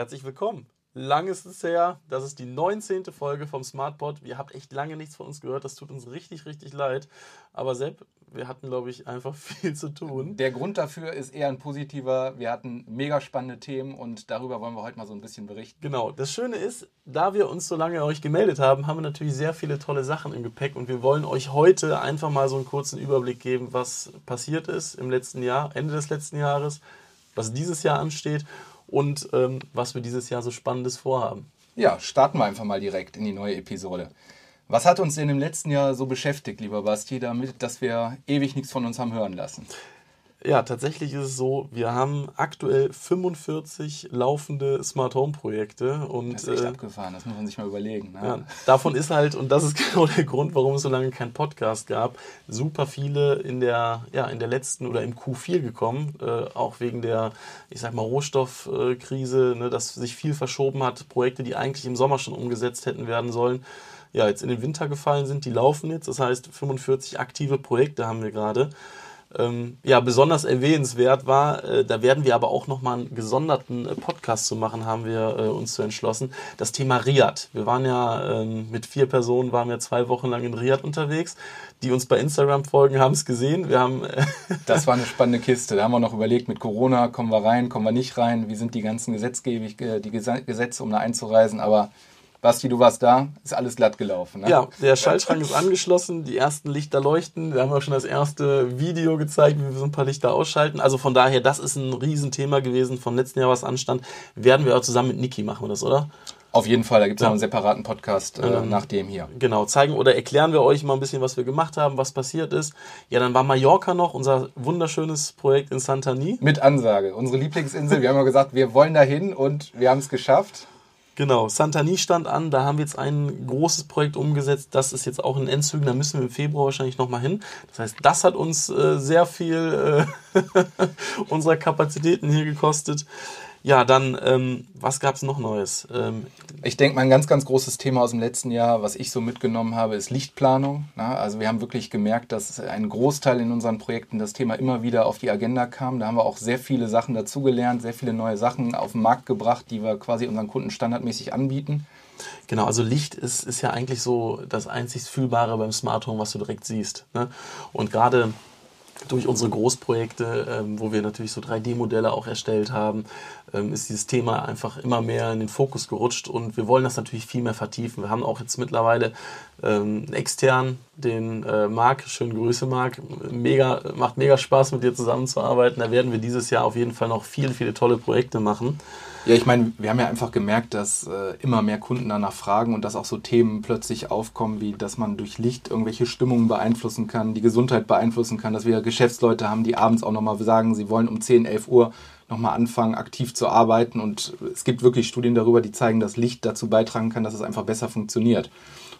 Herzlich willkommen. Lang ist es her. Das ist die 19. Folge vom SmartPod. Ihr habt echt lange nichts von uns gehört. Das tut uns richtig, richtig leid. Aber Sepp, wir hatten, glaube ich, einfach viel zu tun. Der Grund dafür ist eher ein positiver. Wir hatten mega spannende Themen und darüber wollen wir heute mal so ein bisschen berichten. Genau. Das Schöne ist, da wir uns so lange euch gemeldet haben, haben wir natürlich sehr viele tolle Sachen im Gepäck und wir wollen euch heute einfach mal so einen kurzen Überblick geben, was passiert ist im letzten Jahr, Ende des letzten Jahres, was dieses Jahr ansteht und ähm, was wir dieses Jahr so Spannendes vorhaben. Ja, starten wir einfach mal direkt in die neue Episode. Was hat uns denn im letzten Jahr so beschäftigt, lieber Basti, damit, dass wir ewig nichts von uns haben hören lassen? Ja, tatsächlich ist es so, wir haben aktuell 45 laufende Smart Home Projekte. Und, das ist echt äh, abgefahren, das muss man sich mal überlegen. Ne? Ja, davon ist halt, und das ist genau der Grund, warum es so lange keinen Podcast gab, super viele in der, ja, in der letzten oder im Q4 gekommen, äh, auch wegen der, ich sag mal, Rohstoffkrise, ne, dass sich viel verschoben hat, Projekte, die eigentlich im Sommer schon umgesetzt hätten werden sollen ja, jetzt in den Winter gefallen sind, die laufen jetzt. Das heißt, 45 aktive Projekte haben wir gerade ähm, ja, besonders erwähnenswert war. Äh, da werden wir aber auch nochmal einen gesonderten äh, Podcast zu machen, haben wir äh, uns zu entschlossen. Das Thema Riad. Wir waren ja ähm, mit vier Personen, waren wir zwei Wochen lang in Riad unterwegs. Die uns bei Instagram folgen, haben es gesehen. Wir haben äh, das war eine spannende Kiste. Da haben wir noch überlegt, mit Corona kommen wir rein, kommen wir nicht rein. Wie sind die ganzen Gesetzgebig, äh, die Gesetze, um da einzureisen? Aber Basti, du warst da, ist alles glatt gelaufen. Ne? Ja, der Schaltschrank ist angeschlossen, die ersten Lichter leuchten. Wir haben auch schon das erste Video gezeigt, wie wir so ein paar Lichter ausschalten. Also von daher, das ist ein Riesenthema gewesen vom letzten Jahr, was anstand. Werden wir auch zusammen mit Niki machen wir das, oder? Auf jeden Fall, da gibt es ja. noch einen separaten Podcast äh, ähm, nach dem hier. Genau, zeigen oder erklären wir euch mal ein bisschen, was wir gemacht haben, was passiert ist. Ja, dann war Mallorca noch, unser wunderschönes Projekt in Santani. Mit Ansage, unsere Lieblingsinsel. Wir haben ja gesagt, wir wollen dahin und wir haben es geschafft. Genau, Santani stand an, da haben wir jetzt ein großes Projekt umgesetzt, das ist jetzt auch in Endzügen, da müssen wir im Februar wahrscheinlich nochmal hin. Das heißt, das hat uns äh, sehr viel äh, unserer Kapazitäten hier gekostet. Ja, dann, ähm, was gab es noch Neues? Ähm, ich denke, mein ganz, ganz großes Thema aus dem letzten Jahr, was ich so mitgenommen habe, ist Lichtplanung. Na, also wir haben wirklich gemerkt, dass ein Großteil in unseren Projekten das Thema immer wieder auf die Agenda kam. Da haben wir auch sehr viele Sachen dazugelernt, sehr viele neue Sachen auf den Markt gebracht, die wir quasi unseren Kunden standardmäßig anbieten. Genau, also Licht ist, ist ja eigentlich so das einzig Fühlbare beim Smart Home, was du direkt siehst. Ne? Und gerade durch unsere Großprojekte, ähm, wo wir natürlich so 3D-Modelle auch erstellt haben, ähm, ist dieses Thema einfach immer mehr in den Fokus gerutscht und wir wollen das natürlich viel mehr vertiefen. Wir haben auch jetzt mittlerweile ähm, extern den äh, Marc, schöne Grüße Marc, mega, macht mega Spaß mit dir zusammenzuarbeiten. Da werden wir dieses Jahr auf jeden Fall noch viele, viele tolle Projekte machen. Ja, ich meine, wir haben ja einfach gemerkt, dass äh, immer mehr Kunden danach fragen und dass auch so Themen plötzlich aufkommen, wie dass man durch Licht irgendwelche Stimmungen beeinflussen kann, die Gesundheit beeinflussen kann, dass wir Geschäftsleute haben, die abends auch nochmal sagen, sie wollen um 10, 11 Uhr nochmal anfangen, aktiv zu arbeiten. Und es gibt wirklich Studien darüber, die zeigen, dass Licht dazu beitragen kann, dass es einfach besser funktioniert.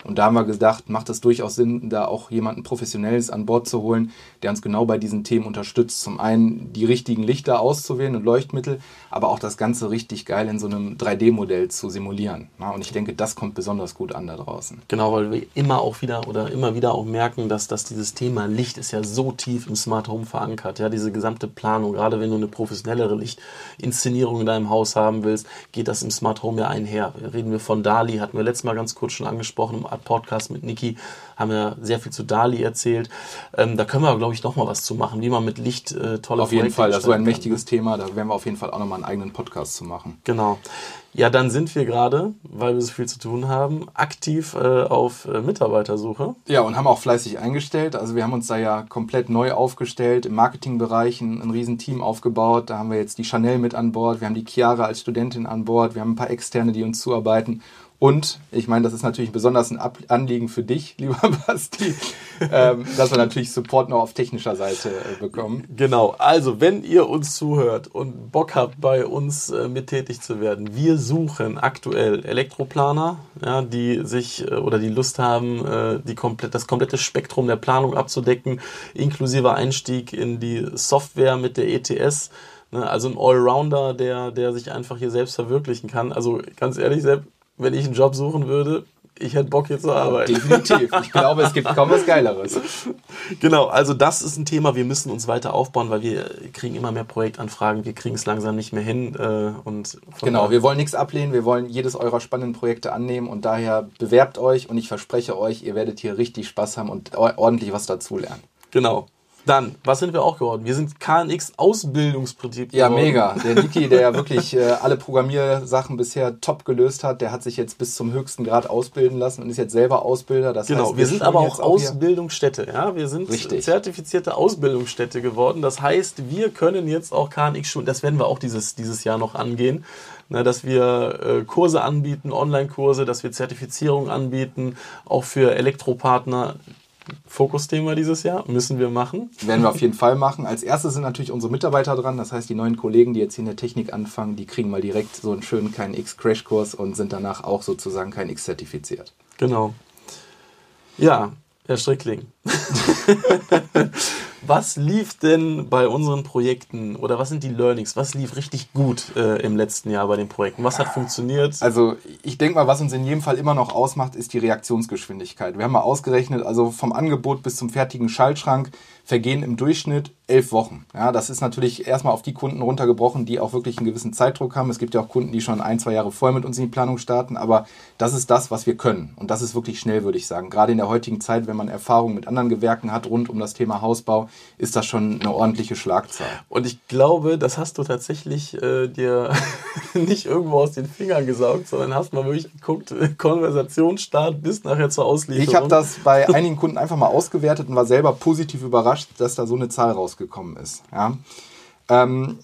Und da haben wir gedacht, macht es durchaus Sinn, da auch jemanden Professionelles an Bord zu holen, der uns genau bei diesen Themen unterstützt. Zum einen die richtigen Lichter auszuwählen und Leuchtmittel, aber auch das Ganze richtig geil in so einem 3D-Modell zu simulieren. und ich denke, das kommt besonders gut an da draußen. Genau, weil wir immer auch wieder oder immer wieder auch merken, dass, dass dieses Thema Licht ist ja so tief im Smart Home verankert. Ja, diese gesamte Planung, gerade wenn du eine professionellere Lichtinszenierung in deinem Haus haben willst, geht das im Smart Home ja einher. Reden wir von DALI, hatten wir letztes Mal ganz kurz schon angesprochen, Podcast mit Niki haben wir sehr viel zu Dali erzählt. Ähm, da können wir, glaube ich, noch mal was zu machen, wie man mit Licht äh, tolle Auf jeden Fall, das ist so ein mächtiges Thema. Da werden wir auf jeden Fall auch noch mal einen eigenen Podcast zu machen. Genau. Ja, dann sind wir gerade, weil wir so viel zu tun haben, aktiv äh, auf äh, Mitarbeitersuche. Ja, und haben auch fleißig eingestellt. Also wir haben uns da ja komplett neu aufgestellt, im Marketingbereich ein, ein Riesenteam aufgebaut. Da haben wir jetzt die Chanel mit an Bord, wir haben die Chiara als Studentin an Bord, wir haben ein paar Externe, die uns zuarbeiten. Und ich meine, das ist natürlich besonders ein Anliegen für dich, lieber Basti, ähm, dass wir natürlich Support noch auf technischer Seite äh, bekommen. Genau, also wenn ihr uns zuhört und Bock habt, bei uns äh, mit tätig zu werden, wir suchen aktuell Elektroplaner, ja, die sich äh, oder die Lust haben, äh, die komplett, das komplette Spektrum der Planung abzudecken, inklusive Einstieg in die Software mit der ETS. Ne, also ein Allrounder, der, der sich einfach hier selbst verwirklichen kann. Also ganz ehrlich, Sepp, wenn ich einen Job suchen würde, ich hätte Bock hier zu arbeiten. Definitiv. Ich glaube, es gibt kaum was Geileres. Genau, also das ist ein Thema, wir müssen uns weiter aufbauen, weil wir kriegen immer mehr Projektanfragen, wir kriegen es langsam nicht mehr hin. Äh, und genau, wir wollen nichts ablehnen, wir wollen jedes eurer spannenden Projekte annehmen und daher bewerbt euch und ich verspreche euch, ihr werdet hier richtig Spaß haben und ordentlich was dazulernen. Genau. Dann, was sind wir auch geworden? Wir sind KNX Ausbildungsprinzip Ja, mega. Der Niki, der ja wirklich äh, alle Programmiersachen bisher top gelöst hat, der hat sich jetzt bis zum höchsten Grad ausbilden lassen und ist jetzt selber Ausbilder. Das genau, heißt, wir, wir sind aber auch Ausbildungsstätte. Ja, wir sind Richtig. zertifizierte Ausbildungsstätte geworden. Das heißt, wir können jetzt auch KNX schulen. Das werden wir auch dieses, dieses Jahr noch angehen. Na, dass wir äh, Kurse anbieten, Online-Kurse, dass wir Zertifizierung anbieten, auch für Elektropartner. Fokusthema dieses Jahr. Müssen wir machen. Werden wir auf jeden Fall machen. Als erstes sind natürlich unsere Mitarbeiter dran. Das heißt, die neuen Kollegen, die jetzt hier in der Technik anfangen, die kriegen mal direkt so einen schönen KNX-Crashkurs und sind danach auch sozusagen KNX zertifiziert. Genau. Ja, Herr Strickling. was lief denn bei unseren Projekten oder was sind die Learnings? Was lief richtig gut äh, im letzten Jahr bei den Projekten? Was hat funktioniert? Also ich denke mal, was uns in jedem Fall immer noch ausmacht, ist die Reaktionsgeschwindigkeit. Wir haben mal ausgerechnet, also vom Angebot bis zum fertigen Schaltschrank vergehen im Durchschnitt elf Wochen. Ja, das ist natürlich erstmal auf die Kunden runtergebrochen, die auch wirklich einen gewissen Zeitdruck haben. Es gibt ja auch Kunden, die schon ein, zwei Jahre vorher mit uns in die Planung starten, aber das ist das, was wir können. Und das ist wirklich schnell, würde ich sagen. Gerade in der heutigen Zeit, wenn man Erfahrung mit anderen Gewerken hat rund um das Thema Hausbau, ist das schon eine ordentliche Schlagzahl. Und ich glaube, das hast du tatsächlich äh, dir nicht irgendwo aus den Fingern gesaugt, sondern hast mal wirklich geguckt, Konversationsstart bis nachher zur Auslieferung. Ich habe das bei einigen Kunden einfach mal ausgewertet und war selber positiv überrascht, dass da so eine Zahl rausgekommen ist. Ja. Ähm,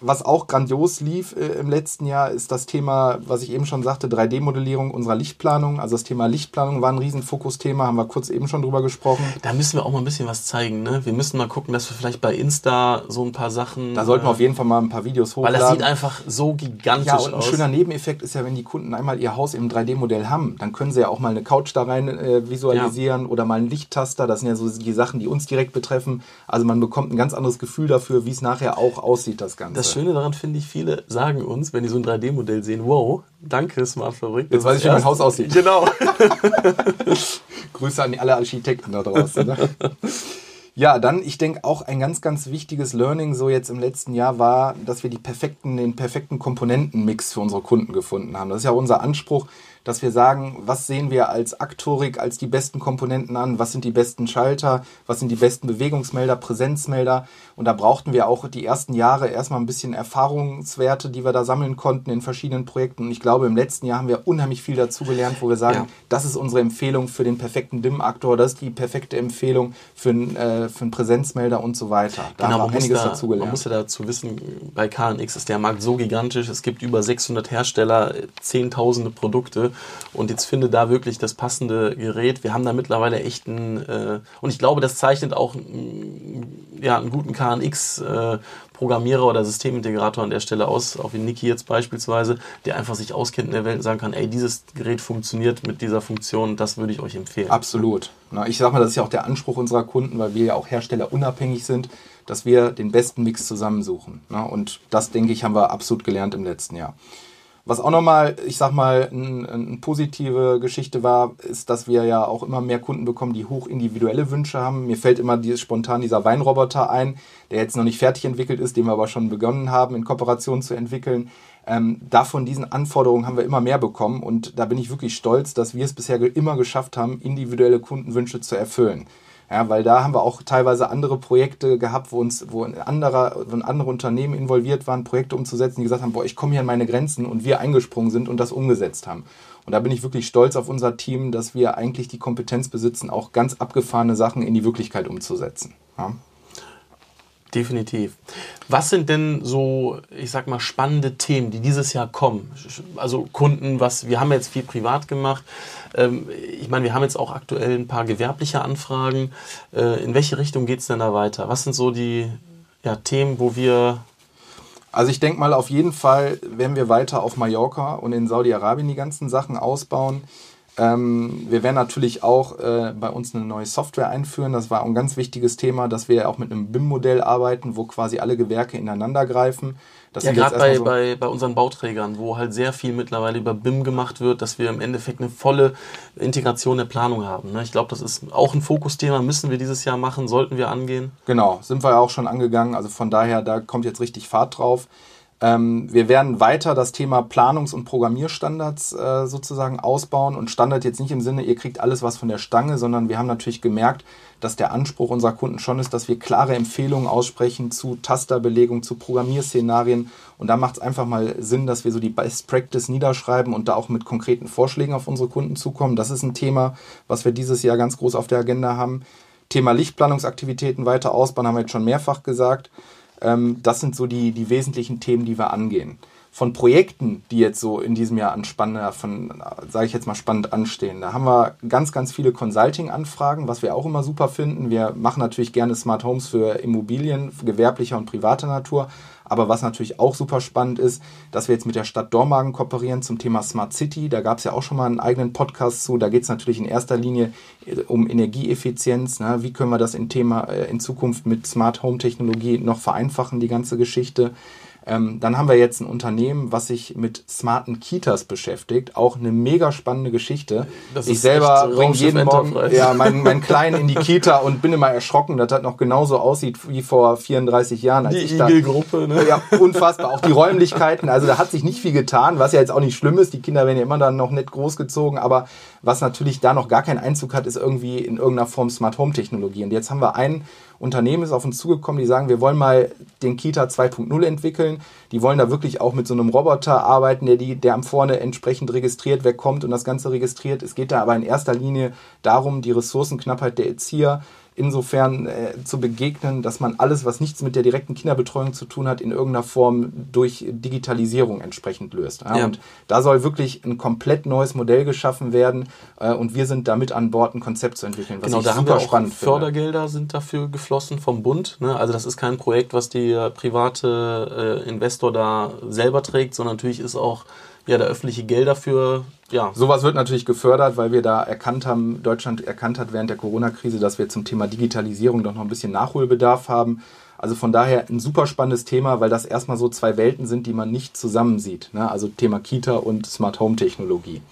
was auch grandios lief äh, im letzten Jahr, ist das Thema, was ich eben schon sagte, 3D-Modellierung unserer Lichtplanung. Also das Thema Lichtplanung war ein Riesenfokusthema, haben wir kurz eben schon drüber gesprochen. Da müssen wir auch mal ein bisschen was zeigen. Ne? Wir müssen mal gucken, dass wir vielleicht bei Insta so ein paar Sachen. Da sollten wir auf jeden Fall mal ein paar Videos hochladen. Weil das sieht einfach so gigantisch aus. Ja, und ein aus. schöner Nebeneffekt ist ja, wenn die Kunden einmal ihr Haus im 3D-Modell haben, dann können sie ja auch mal eine Couch da rein äh, visualisieren ja. oder mal einen Lichttaster. Das sind ja so die Sachen, die uns direkt betreffen. Also man bekommt ein ganz anderes Gefühl dafür, wie es nachher auch aussieht, das Ganze. Das Schöne daran finde ich, viele sagen uns, wenn die so ein 3D-Modell sehen, wow, danke Smart Fabrik. Jetzt weiß ich, wie mein Haus aussieht. Genau. Grüße an alle Architekten da draußen. Ne? Ja, dann, ich denke auch ein ganz, ganz wichtiges Learning so jetzt im letzten Jahr war, dass wir die perfekten, den perfekten Komponentenmix für unsere Kunden gefunden haben. Das ist ja unser Anspruch, dass wir sagen, was sehen wir als Aktorik als die besten Komponenten an, was sind die besten Schalter, was sind die besten Bewegungsmelder, Präsenzmelder. Und da brauchten wir auch die ersten Jahre erstmal ein bisschen Erfahrungswerte, die wir da sammeln konnten in verschiedenen Projekten. Und ich glaube, im letzten Jahr haben wir unheimlich viel dazugelernt, wo wir sagen, ja. das ist unsere Empfehlung für den perfekten DIM-Aktor, das ist die perfekte Empfehlung für, einen, äh, für einen Präsenzmelder und so weiter. Da genau, haben wir einiges da, dazugelernt. Man muss ja dazu wissen, bei KNX ist der Markt so gigantisch, es gibt über 600 Hersteller, zehntausende Produkte und jetzt finde da wirklich das passende Gerät. Wir haben da mittlerweile echt einen, äh, und ich glaube, das zeichnet auch ja, einen guten KNX-Programmierer äh, oder Systemintegrator an der Stelle aus, auch wie Niki jetzt beispielsweise, der einfach sich auskennt in der Welt und sagen kann, ey, dieses Gerät funktioniert mit dieser Funktion, das würde ich euch empfehlen. Absolut. Na, ich sag mal, das ist ja auch der Anspruch unserer Kunden, weil wir ja auch herstellerunabhängig sind, dass wir den besten Mix zusammensuchen. Na, und das, denke ich, haben wir absolut gelernt im letzten Jahr. Was auch nochmal, ich sag mal, eine ein positive Geschichte war, ist, dass wir ja auch immer mehr Kunden bekommen, die hoch individuelle Wünsche haben. Mir fällt immer dieses, spontan dieser Weinroboter ein, der jetzt noch nicht fertig entwickelt ist, den wir aber schon begonnen haben, in Kooperation zu entwickeln. Ähm, davon diesen Anforderungen haben wir immer mehr bekommen und da bin ich wirklich stolz, dass wir es bisher immer geschafft haben, individuelle Kundenwünsche zu erfüllen. Ja, weil da haben wir auch teilweise andere Projekte gehabt, wo uns, wo anderer, wo andere Unternehmen involviert waren, Projekte umzusetzen, die gesagt haben, boah, ich komme hier an meine Grenzen und wir eingesprungen sind und das umgesetzt haben. Und da bin ich wirklich stolz auf unser Team, dass wir eigentlich die Kompetenz besitzen, auch ganz abgefahrene Sachen in die Wirklichkeit umzusetzen. Ja. Definitiv. Was sind denn so, ich sag mal, spannende Themen, die dieses Jahr kommen? Also Kunden, was, wir haben jetzt viel privat gemacht. Ähm, ich meine, wir haben jetzt auch aktuell ein paar gewerbliche Anfragen. Äh, in welche Richtung geht es denn da weiter? Was sind so die ja, Themen, wo wir also ich denke mal, auf jeden Fall werden wir weiter auf Mallorca und in Saudi-Arabien die ganzen Sachen ausbauen. Ähm, wir werden natürlich auch äh, bei uns eine neue Software einführen. Das war ein ganz wichtiges Thema, dass wir auch mit einem BIM-Modell arbeiten, wo quasi alle Gewerke ineinander greifen. Das ja, gerade bei, so bei, bei unseren Bauträgern, wo halt sehr viel mittlerweile über BIM gemacht wird, dass wir im Endeffekt eine volle Integration der Planung haben. Ne? Ich glaube, das ist auch ein Fokusthema, müssen wir dieses Jahr machen, sollten wir angehen. Genau, sind wir ja auch schon angegangen. Also von daher, da kommt jetzt richtig Fahrt drauf. Ähm, wir werden weiter das Thema Planungs- und Programmierstandards äh, sozusagen ausbauen und Standard jetzt nicht im Sinne, ihr kriegt alles was von der Stange, sondern wir haben natürlich gemerkt, dass der Anspruch unserer Kunden schon ist, dass wir klare Empfehlungen aussprechen zu Tasterbelegung, zu Programmierszenarien und da macht es einfach mal Sinn, dass wir so die Best Practice niederschreiben und da auch mit konkreten Vorschlägen auf unsere Kunden zukommen. Das ist ein Thema, was wir dieses Jahr ganz groß auf der Agenda haben. Thema Lichtplanungsaktivitäten weiter ausbauen, haben wir jetzt schon mehrfach gesagt. Ähm, das sind so die, die wesentlichen Themen, die wir angehen. Von Projekten, die jetzt so in diesem Jahr an spannender, von, sage ich jetzt mal, spannend anstehen, da haben wir ganz, ganz viele Consulting-Anfragen, was wir auch immer super finden. Wir machen natürlich gerne Smart Homes für Immobilien, gewerblicher und privater Natur, aber was natürlich auch super spannend ist, dass wir jetzt mit der Stadt Dormagen kooperieren zum Thema Smart City. Da gab es ja auch schon mal einen eigenen Podcast zu. Da geht es natürlich in erster Linie äh, um Energieeffizienz. Ne? Wie können wir das in, Thema, äh, in Zukunft mit Smart Home Technologie noch vereinfachen, die ganze Geschichte. Ähm, dann haben wir jetzt ein Unternehmen, was sich mit smarten Kitas beschäftigt. Auch eine mega spannende Geschichte. Das ich selber bringe jeden Morgen ja, meinen, meinen Kleinen in die Kita und bin immer erschrocken, dass das noch genauso aussieht wie vor 34 Jahren. Als die Igelgruppe, ne? Ja, unfassbar. Auch die Räumlichkeiten. Also da hat sich nicht viel getan, was ja jetzt auch nicht schlimm ist. Die Kinder werden ja immer dann noch nicht großgezogen. Aber was natürlich da noch gar keinen Einzug hat, ist irgendwie in irgendeiner Form Smart Home Technologie. Und jetzt haben wir einen Unternehmen ist auf uns zugekommen, die sagen, wir wollen mal den Kita 2.0 entwickeln. Die wollen da wirklich auch mit so einem Roboter arbeiten, der, die, der am vorne entsprechend registriert, wer kommt und das Ganze registriert. Es geht da aber in erster Linie darum, die Ressourcenknappheit der Erzieher insofern äh, zu begegnen, dass man alles, was nichts mit der direkten Kinderbetreuung zu tun hat, in irgendeiner Form durch Digitalisierung entsprechend löst. Ja? Ja. Und da soll wirklich ein komplett neues Modell geschaffen werden äh, und wir sind damit an Bord, ein Konzept zu entwickeln. Was genau, da haben wir auch Fördergelder finde. sind dafür geflossen vom Bund. Ne? Also das ist kein Projekt, was der private äh, Investor da selber trägt, sondern natürlich ist auch ja, da öffentliche Gelder für. Ja. Sowas wird natürlich gefördert, weil wir da erkannt haben, Deutschland erkannt hat während der Corona-Krise, dass wir zum Thema Digitalisierung doch noch ein bisschen Nachholbedarf haben. Also von daher ein super spannendes Thema, weil das erstmal so zwei Welten sind, die man nicht zusammen sieht. Ne? Also Thema Kita und Smart Home Technologie.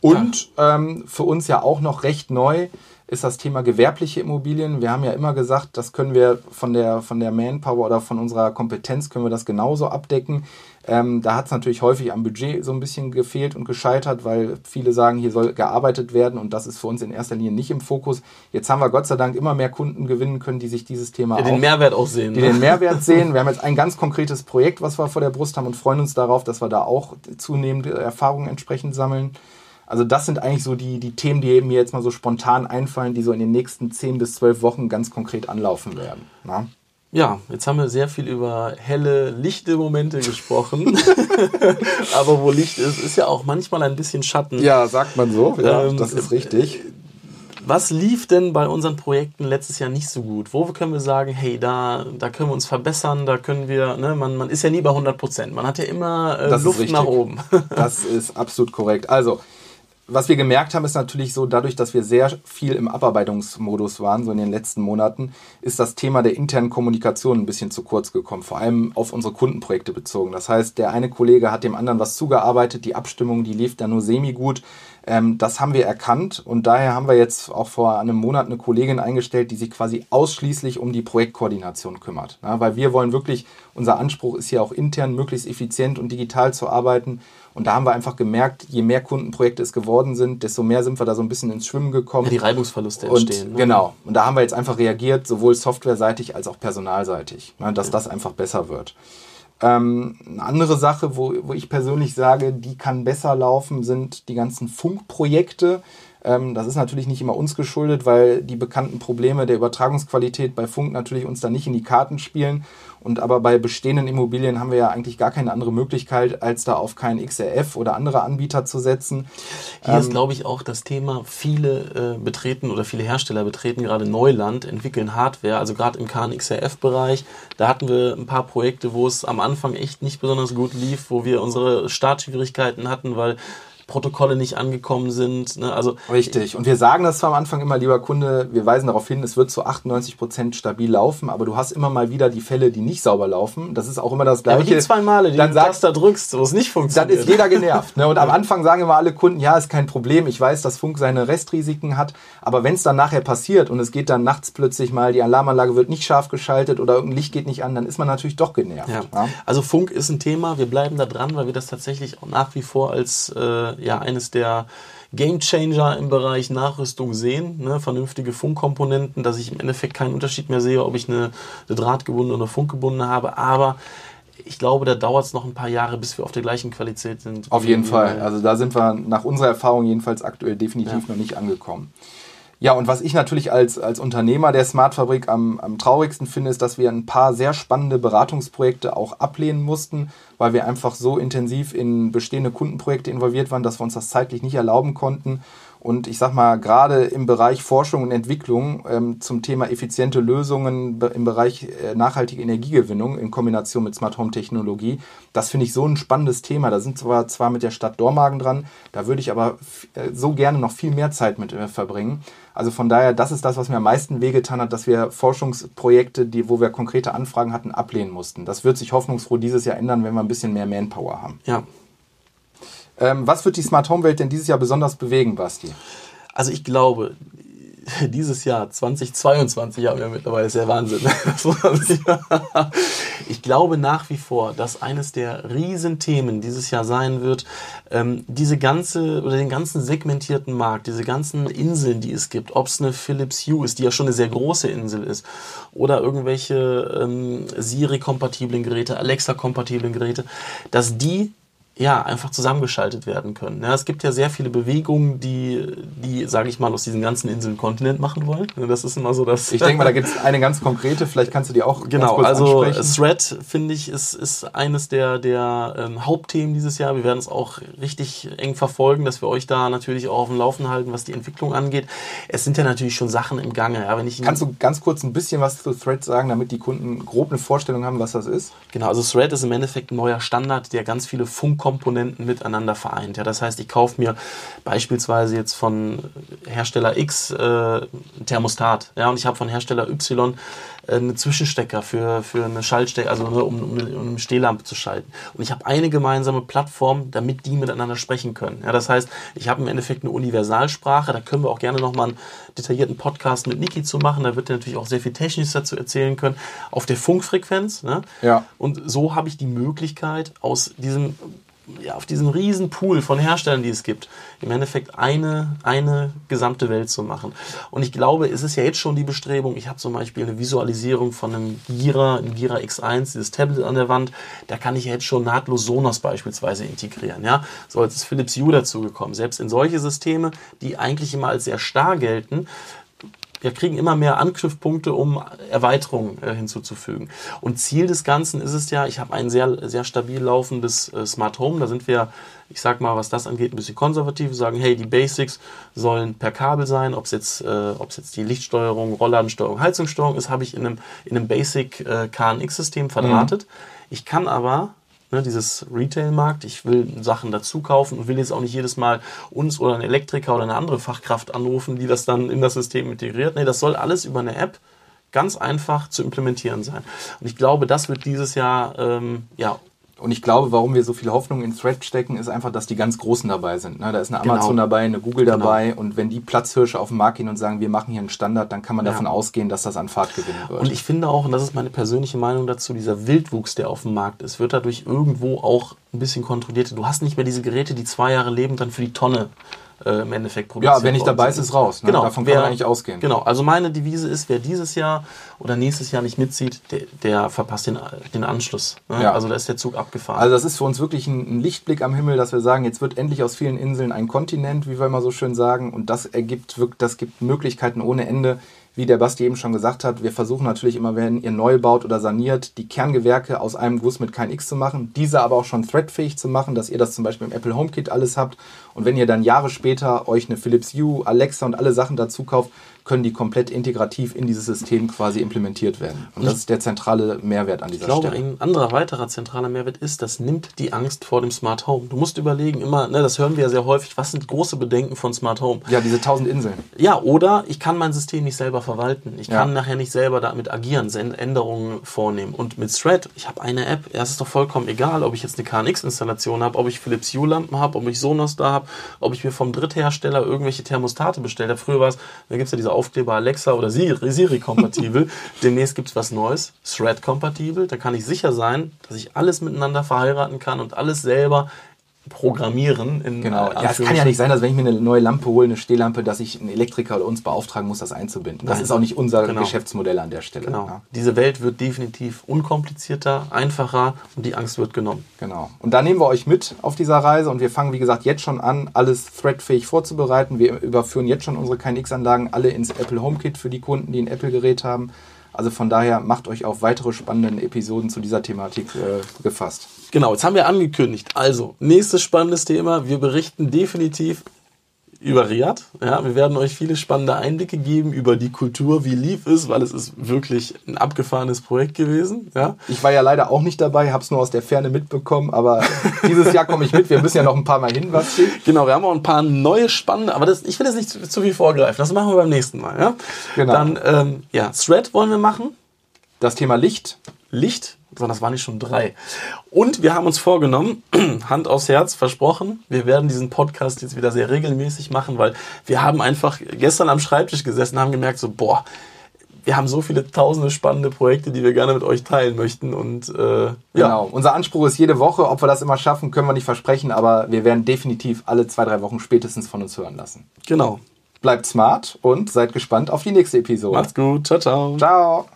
Und ja. ähm, für uns ja auch noch recht neu ist das Thema gewerbliche Immobilien. Wir haben ja immer gesagt, das können wir von der, von der Manpower oder von unserer Kompetenz können wir das genauso abdecken. Ähm, da hat es natürlich häufig am Budget so ein bisschen gefehlt und gescheitert, weil viele sagen, hier soll gearbeitet werden und das ist für uns in erster Linie nicht im Fokus. Jetzt haben wir Gott sei Dank immer mehr Kunden gewinnen können, die sich dieses Thema ja, den Mehrwert auch sehen. Die ne? den Mehrwert sehen. Wir haben jetzt ein ganz konkretes Projekt, was wir vor der Brust haben und freuen uns darauf, dass wir da auch zunehmend Erfahrungen entsprechend sammeln. Also das sind eigentlich so die, die Themen, die mir jetzt mal so spontan einfallen, die so in den nächsten 10 bis 12 Wochen ganz konkret anlaufen werden. Na? Ja, jetzt haben wir sehr viel über helle, lichte Momente gesprochen. Aber wo Licht ist, ist ja auch manchmal ein bisschen Schatten. Ja, sagt man so. Ja, ähm, das ist richtig. Was lief denn bei unseren Projekten letztes Jahr nicht so gut? Wo können wir sagen, hey, da, da können wir uns verbessern, da können wir, ne, man, man ist ja nie bei 100 Prozent. Man hat ja immer äh, Luft nach oben. das ist absolut korrekt. Also, was wir gemerkt haben, ist natürlich so, dadurch, dass wir sehr viel im Abarbeitungsmodus waren, so in den letzten Monaten, ist das Thema der internen Kommunikation ein bisschen zu kurz gekommen, vor allem auf unsere Kundenprojekte bezogen. Das heißt, der eine Kollege hat dem anderen was zugearbeitet, die Abstimmung, die lief dann nur semi-gut. Ähm, das haben wir erkannt und daher haben wir jetzt auch vor einem Monat eine Kollegin eingestellt, die sich quasi ausschließlich um die Projektkoordination kümmert. Weil wir wollen wirklich, unser Anspruch ist hier auch intern möglichst effizient und digital zu arbeiten. Und da haben wir einfach gemerkt, je mehr Kundenprojekte es geworden sind, desto mehr sind wir da so ein bisschen ins Schwimmen gekommen. Die Reibungsverluste entstehen. Und, ne? Genau. Und da haben wir jetzt einfach reagiert, sowohl softwareseitig als auch personalseitig, ne, dass ja. das einfach besser wird. Ähm, eine andere Sache, wo, wo ich persönlich sage, die kann besser laufen, sind die ganzen Funkprojekte. Ähm, das ist natürlich nicht immer uns geschuldet, weil die bekannten Probleme der Übertragungsqualität bei Funk natürlich uns da nicht in die Karten spielen. Und aber bei bestehenden Immobilien haben wir ja eigentlich gar keine andere Möglichkeit, als da auf keinen XRF oder andere Anbieter zu setzen. Hier ähm, ist, glaube ich, auch das Thema, viele äh, betreten oder viele Hersteller betreten gerade Neuland, entwickeln Hardware, also gerade im KNXRF-Bereich. Da hatten wir ein paar Projekte, wo es am Anfang echt nicht besonders gut lief, wo wir unsere Startschwierigkeiten hatten, weil Protokolle nicht angekommen sind. Ne? Also Richtig. Und wir sagen das zwar am Anfang immer, lieber Kunde, wir weisen darauf hin, es wird zu 98 Prozent stabil laufen, aber du hast immer mal wieder die Fälle, die nicht sauber laufen. Das ist auch immer das Gleiche. aber die zwei Male, die dann du sagst, da drückst, wo es nicht dann funktioniert. ist jeder genervt. Ne? Und am Anfang sagen immer alle Kunden, ja, ist kein Problem. Ich weiß, dass Funk seine Restrisiken hat. Aber wenn es dann nachher passiert und es geht dann nachts plötzlich mal, die Alarmanlage wird nicht scharf geschaltet oder irgendein Licht geht nicht an, dann ist man natürlich doch genervt. Ja. Ja? Also Funk ist ein Thema, wir bleiben da dran, weil wir das tatsächlich auch nach wie vor als äh, ja, eines der Game Changer im Bereich Nachrüstung sehen. Ne? Vernünftige Funkkomponenten, dass ich im Endeffekt keinen Unterschied mehr sehe, ob ich eine, eine drahtgebundene oder funkgebundene habe. Aber ich glaube, da dauert es noch ein paar Jahre, bis wir auf der gleichen Qualität sind. Auf jeden Fall. Also da sind wir nach unserer Erfahrung jedenfalls aktuell definitiv Ja. noch nicht angekommen. Ja, und was ich natürlich als, als Unternehmer der Smart Fabrik am, am traurigsten finde, ist, dass wir ein paar sehr spannende Beratungsprojekte auch ablehnen mussten, weil wir einfach so intensiv in bestehende Kundenprojekte involviert waren, dass wir uns das zeitlich nicht erlauben konnten. Und ich sag mal, gerade im Bereich Forschung und Entwicklung ähm, zum Thema effiziente Lösungen im Bereich äh, nachhaltige Energiegewinnung in Kombination mit Smart Home Technologie, das finde ich so ein spannendes Thema. Da sind wir zwar mit der Stadt Dormagen dran, da würde ich aber äh, so gerne noch viel mehr Zeit mit äh, verbringen. Also von daher, das ist das, was mir am meisten wehgetan hat, dass wir Forschungsprojekte, die, wo wir konkrete Anfragen hatten, ablehnen mussten. Das wird sich hoffnungsfroh dieses Jahr ändern, wenn wir ein bisschen mehr Manpower haben. Ja, Ähm, was wird die Smart Home Welt denn dieses Jahr besonders bewegen, Basti? Also ich glaube, dieses Jahr 2022 haben wir mittlerweile, ist ja Wahnsinn. Ich glaube nach wie vor, dass eines der Riesenthemen dieses Jahr sein wird, ähm, diese ganze oder den ganzen segmentierten Markt, diese ganzen Inseln, die es gibt, ob es eine Philips Hue ist, die ja schon eine sehr große Insel ist, oder irgendwelche ähm, Siri-kompatiblen Geräte, Alexa-kompatiblen Geräte, dass die ja, einfach zusammengeschaltet werden können. Ja, es gibt ja sehr viele Bewegungen, die, die sage ich mal, aus diesen ganzen Inseln Kontinent machen wollen. Das ist immer so das. Ich denke mal, da gibt es eine ganz konkrete, vielleicht kannst du die auch Genau, also ansprechen. Thread, finde ich, ist, ist eines der, der ähm, Hauptthemen dieses Jahr. Wir werden es auch richtig eng verfolgen, dass wir euch da natürlich auch auf dem Laufen halten, was die Entwicklung angeht. Es sind ja natürlich schon Sachen im Gange. Ja, wenn ich Kannst du ganz kurz ein bisschen was zu Thread sagen, damit die Kunden grob eine Vorstellung haben, was das ist? Genau, also Thread ist im Endeffekt ein neuer Standard, der ganz viele Funkkomponenten miteinander vereint. Ja, das heißt, ich kaufe mir beispielsweise jetzt von Hersteller X äh, ein Thermostat, ja, und ich habe von Hersteller Y äh, eine Zwischenstecker für, für eine Schaltstecker, also um, um, eine, um eine Stehlampe zu schalten. Und ich habe eine gemeinsame Plattform, damit die miteinander sprechen können. Ja, das heißt, ich habe im Endeffekt eine Universalsprache, da können wir auch gerne nochmal einen detaillierten Podcast mit Niki zu machen, da wird er natürlich auch sehr viel Technisches dazu erzählen können, auf der Funkfrequenz. Ne? Ja. Und so habe ich die Möglichkeit, aus diesem, ja, auf diesem riesen Pool von Herstellern, die es gibt, im Endeffekt eine, eine gesamte Welt zu machen. Und ich glaube, es ist ja jetzt schon die Bestrebung, ich habe zum Beispiel eine Visualisierung von einem Gira, ein Gira X1, dieses Tablet an der Wand, da kann ich ja jetzt schon nahtlos Sonos beispielsweise integrieren. Ja? So als ist Philips Hue dazugekommen. Selbst in solche Systeme, die eigentlich immer als sehr starr gelten, wir kriegen immer mehr Anknüpfpunkte, um Erweiterungen äh, hinzuzufügen. Und Ziel des Ganzen ist es ja, ich habe ein sehr, sehr stabil laufendes äh, Smart Home. Da sind wir, ich sag mal, was das angeht, ein bisschen konservativ. Wir sagen, hey, die Basics sollen per Kabel sein. Ob es jetzt, äh, ob's jetzt die Lichtsteuerung, Rollladensteuerung, Heizungssteuerung ist, habe ich in einem, in einem Basic äh, KNX-System verdrahtet. Ich kann aber ne, dieses Retail-Markt, ich will Sachen dazu kaufen und will jetzt auch nicht jedes Mal uns oder einen Elektriker oder eine andere Fachkraft anrufen, die das dann in das System integriert. Nee, das soll alles über eine App ganz einfach zu implementieren sein. Und ich glaube, das wird dieses Jahr ähm, ja, Und ich glaube, warum wir so viel Hoffnung in Thread stecken, ist einfach, dass die ganz Großen dabei sind. Ne? Da ist eine Genau. Amazon dabei, eine Google Genau. dabei. Und wenn die Platzhirsche auf den Markt gehen und sagen, wir machen hier einen Standard, dann kann man Ja. davon ausgehen, dass das an Fahrt gewinnen wird. Und ich finde auch, und das ist meine persönliche Meinung dazu, dieser Wildwuchs, der auf dem Markt ist, wird dadurch irgendwo auch ein bisschen kontrolliert. Du hast nicht mehr diese Geräte, die zwei Jahre leben, dann für die Tonne äh, im Endeffekt produziert ja, wenn nicht worden dabei ist, ist raus. Ne? Genau, Davon wer- kann man eigentlich ausgehen. Genau, also meine Devise ist, wer dieses Jahr oder nächstes Jahr nicht mitzieht, der, der verpasst den, den Anschluss. Ne? Ja. Also da ist der Zug abgefahren. Also das ist für uns wirklich ein, ein Lichtblick am Himmel, dass wir sagen, jetzt wird endlich aus vielen Inseln ein Kontinent, wie wir immer so schön sagen. Und das ergibt wirklich, das gibt Möglichkeiten ohne Ende, wie der Basti eben schon gesagt hat, wir versuchen natürlich immer, wenn ihr neu baut oder saniert, die Kerngewerke aus einem Guss mit KNX zu machen, diese aber auch schon threadfähig zu machen, dass ihr das zum Beispiel im Apple HomeKit alles habt. Und wenn ihr dann Jahre später euch eine Philips Hue, Alexa und alle Sachen dazu kauft, können die komplett integrativ in dieses System quasi implementiert werden. Und das ist der zentrale Mehrwert an dieser Ich glaube, Stelle. ein anderer weiterer zentraler Mehrwert ist, das nimmt die Angst vor dem Smart Home. Du musst überlegen, immer, ne, das hören wir ja sehr häufig, was sind große Bedenken von Smart Home? Ja, diese tausend Inseln. Ja, oder ich kann mein System nicht selber verwalten. Ich Ja. kann nachher nicht selber damit agieren, Änderungen vornehmen. Und mit Thread, ich habe eine App, ja, es ist doch vollkommen egal, ob ich jetzt eine KNX-Installation habe, ob ich Philips Hue-Lampen habe, ob ich Sonos da habe, ob ich mir vom Dritthersteller irgendwelche Thermostate bestellt habe. Früher war es, da gibt es ja diese Aufkleber Alexa oder Siri, Siri-kompatibel. Demnächst gibt es was Neues, Thread-kompatibel. Da kann ich sicher sein, dass ich alles miteinander verheiraten kann und alles selber programmieren. In Genau. Ja, es kann ja nicht sein, dass wenn ich mir eine neue Lampe hole, eine Stehlampe, dass ich einen Elektriker oder uns beauftragen muss, das einzubinden. Das Nein. ist auch nicht unser Genau. Geschäftsmodell an der Stelle. Genau. Ja, Diese Welt wird definitiv unkomplizierter, einfacher und die Angst wird genommen. genau. Und da nehmen wir euch mit auf dieser Reise und wir fangen, wie gesagt, jetzt schon an, alles threadfähig vorzubereiten. Wir überführen jetzt schon unsere KNX-Anlagen alle ins Apple HomeKit für die Kunden, die ein Apple-Gerät haben. Also von daher macht euch auf weitere spannende Episoden zu dieser Thematik äh, gefasst. Genau, jetzt haben wir angekündigt. Also, nächstes spannendes Thema. Wir berichten definitiv über Riyadh. Ja, wir werden euch viele spannende Einblicke geben über die Kultur, wie lief es, weil es ist wirklich ein abgefahrenes Projekt gewesen. Ja, Ich war ja leider auch nicht dabei, habe es nur aus der Ferne mitbekommen, aber dieses Jahr komme ich mit. Wir müssen ja noch ein paar Mal hin, Basti. genau. Wir haben auch ein paar neue spannende, aber das, ich will jetzt nicht zu, zu viel vorgreifen. Das machen wir beim nächsten Mal. Ja, Genau. Dann, ähm, ja, Thread wollen wir machen. Das Thema Licht Licht, sondern das waren nicht schon drei. Und wir haben uns vorgenommen, Hand aufs Herz, versprochen, wir werden diesen Podcast jetzt wieder sehr regelmäßig machen, weil wir haben einfach gestern am Schreibtisch gesessen und haben gemerkt, so, boah, wir haben so viele tausende spannende Projekte, die wir gerne mit euch teilen möchten. Und äh, ja, Genau. Unser Anspruch ist jede Woche. Ob wir das immer schaffen, können wir nicht versprechen, aber wir werden definitiv alle zwei, drei Wochen spätestens von uns hören lassen. genau. Bleibt smart und seid gespannt auf die nächste Episode. Macht's gut. Ciao, ciao. Ciao.